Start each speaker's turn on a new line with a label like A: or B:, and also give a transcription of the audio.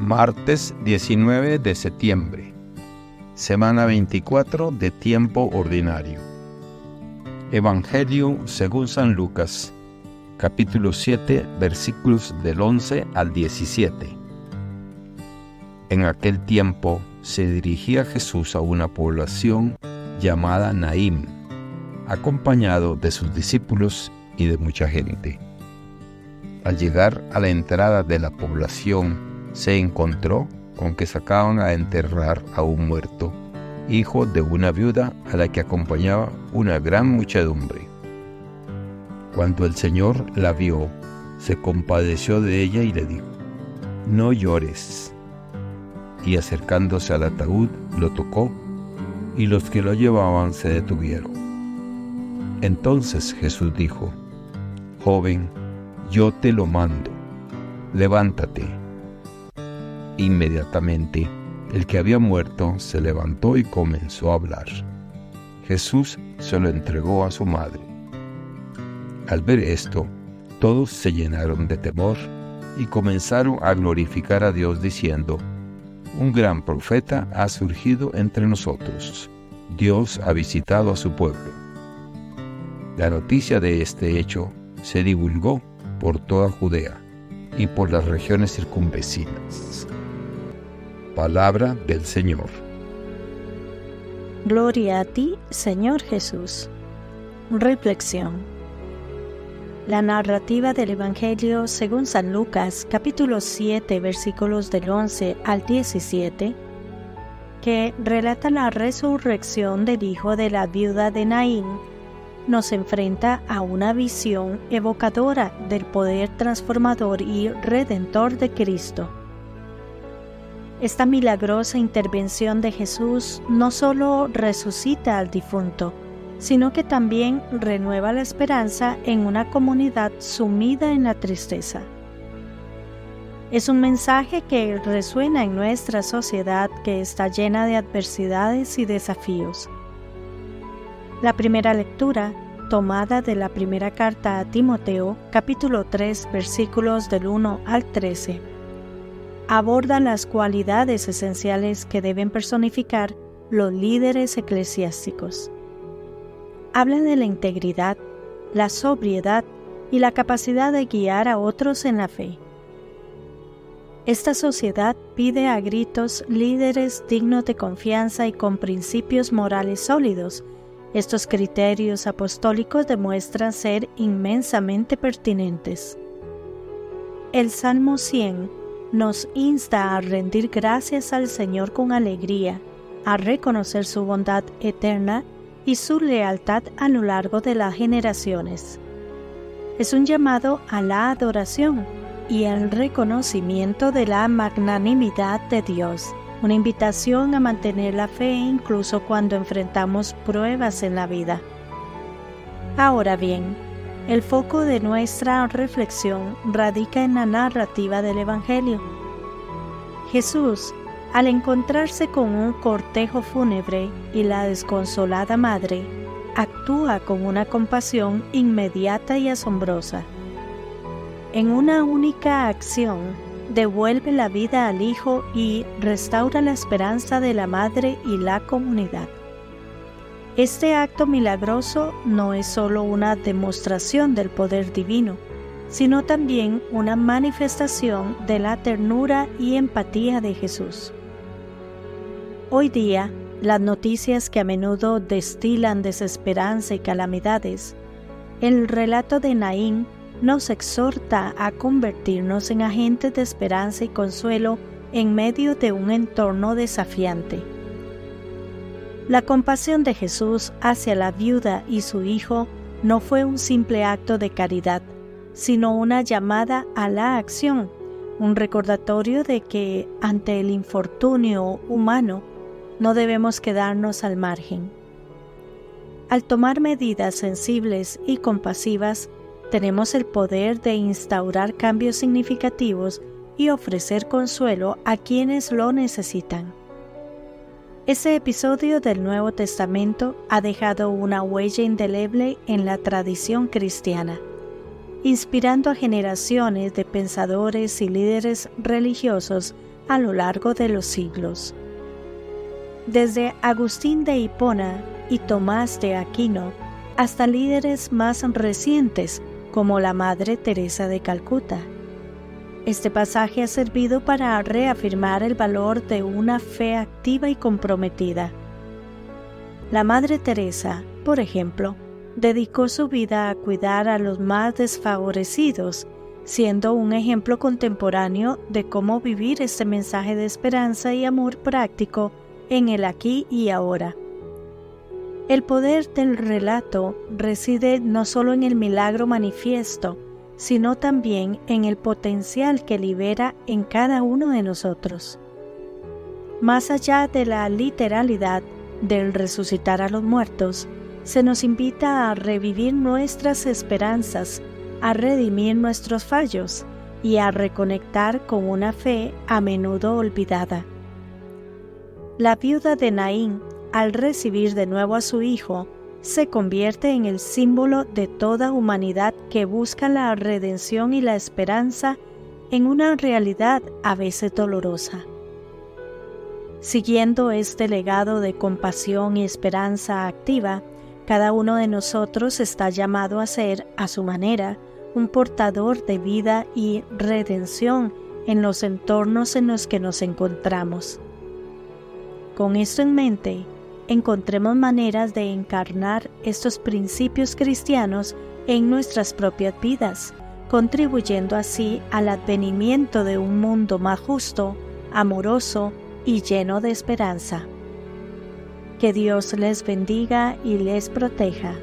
A: Martes 19 de septiembre, semana 24 de tiempo ordinario. Evangelio según San Lucas, capítulo 7, versículos del 11 al 17. En aquel tiempo se dirigía Jesús a una población llamada Naim, acompañado de sus discípulos y de mucha gente. Al llegar a la entrada de la población, se encontró con que sacaban a enterrar a un muerto, hijo de una viuda a la que acompañaba una gran muchedumbre. Cuando el Señor la vio, se compadeció de ella y le dijo, No llores. Y acercándose al ataúd, lo tocó, y los que lo llevaban se detuvieron. Entonces Jesús dijo, Joven, yo te lo mando, levántate. Inmediatamente, el que había muerto se levantó y comenzó a hablar. Jesús se lo entregó a su madre. Al ver esto, todos se llenaron de temor y comenzaron a glorificar a Dios diciendo, Un gran profeta ha surgido entre nosotros. Dios ha visitado a su pueblo. La noticia de este hecho se divulgó por toda Judea y por las regiones circunvecinas. Palabra del Señor.
B: Gloria a ti, Señor Jesús. Reflexión. La narrativa del Evangelio según San Lucas, capítulo 7, versículos del 11 al 17, que relata la resurrección del hijo de la viuda de Naín, nos enfrenta a una visión evocadora del poder transformador y redentor de Cristo esta milagrosa intervención de Jesús no solo resucita al difunto, sino que también renueva la esperanza en una comunidad sumida en la tristeza. Es un mensaje que resuena en nuestra sociedad que está llena de adversidades y desafíos. La primera lectura, tomada de la primera carta a Timoteo, capítulo 3, versículos del 1 al 13 aborda las cualidades esenciales que deben personificar los líderes eclesiásticos. Habla de la integridad, la sobriedad y la capacidad de guiar a otros en la fe. Esta sociedad pide a gritos líderes dignos de confianza y con principios morales sólidos. Estos criterios apostólicos demuestran ser inmensamente pertinentes. El Salmo 100 nos insta a rendir gracias al Señor con alegría, a reconocer su bondad eterna y su lealtad a lo largo de las generaciones. Es un llamado a la adoración y al reconocimiento de la magnanimidad de Dios, una invitación a mantener la fe incluso cuando enfrentamos pruebas en la vida. Ahora bien, el foco de nuestra reflexión radica en la narrativa del Evangelio. Jesús, al encontrarse con un cortejo fúnebre y la desconsolada madre, actúa con una compasión inmediata y asombrosa. En una única acción, devuelve la vida al hijo y restaura la esperanza de la madre y la comunidad. Este acto milagroso no es solo una demostración del poder divino, sino también una manifestación de la ternura y empatía de Jesús. Hoy día, las noticias que a menudo destilan desesperanza y calamidades, el relato de Naín nos exhorta a convertirnos en agentes de esperanza y consuelo en medio de un entorno desafiante. La compasión de Jesús hacia la viuda y su hijo no fue un simple acto de caridad, sino una llamada a la acción, un recordatorio de que ante el infortunio humano no debemos quedarnos al margen. Al tomar medidas sensibles y compasivas, tenemos el poder de instaurar cambios significativos y ofrecer consuelo a quienes lo necesitan. Ese episodio del Nuevo Testamento ha dejado una huella indeleble en la tradición cristiana, inspirando a generaciones de pensadores y líderes religiosos a lo largo de los siglos. Desde Agustín de Hipona y Tomás de Aquino hasta líderes más recientes como la Madre Teresa de Calcuta. Este pasaje ha servido para reafirmar el valor de una fe activa y comprometida. La Madre Teresa, por ejemplo, dedicó su vida a cuidar a los más desfavorecidos, siendo un ejemplo contemporáneo de cómo vivir este mensaje de esperanza y amor práctico en el aquí y ahora. El poder del relato reside no solo en el milagro manifiesto, sino también en el potencial que libera en cada uno de nosotros. Más allá de la literalidad del resucitar a los muertos, se nos invita a revivir nuestras esperanzas, a redimir nuestros fallos y a reconectar con una fe a menudo olvidada. La viuda de Naín al recibir de nuevo a su Hijo, se convierte en el símbolo de toda humanidad que busca la redención y la esperanza en una realidad a veces dolorosa. Siguiendo este legado de compasión y esperanza activa, cada uno de nosotros está llamado a ser, a su manera, un portador de vida y redención en los entornos en los que nos encontramos. Con esto en mente, encontremos maneras de encarnar estos principios cristianos en nuestras propias vidas, contribuyendo así al advenimiento de un mundo más justo, amoroso y lleno de esperanza. Que Dios les bendiga y les proteja.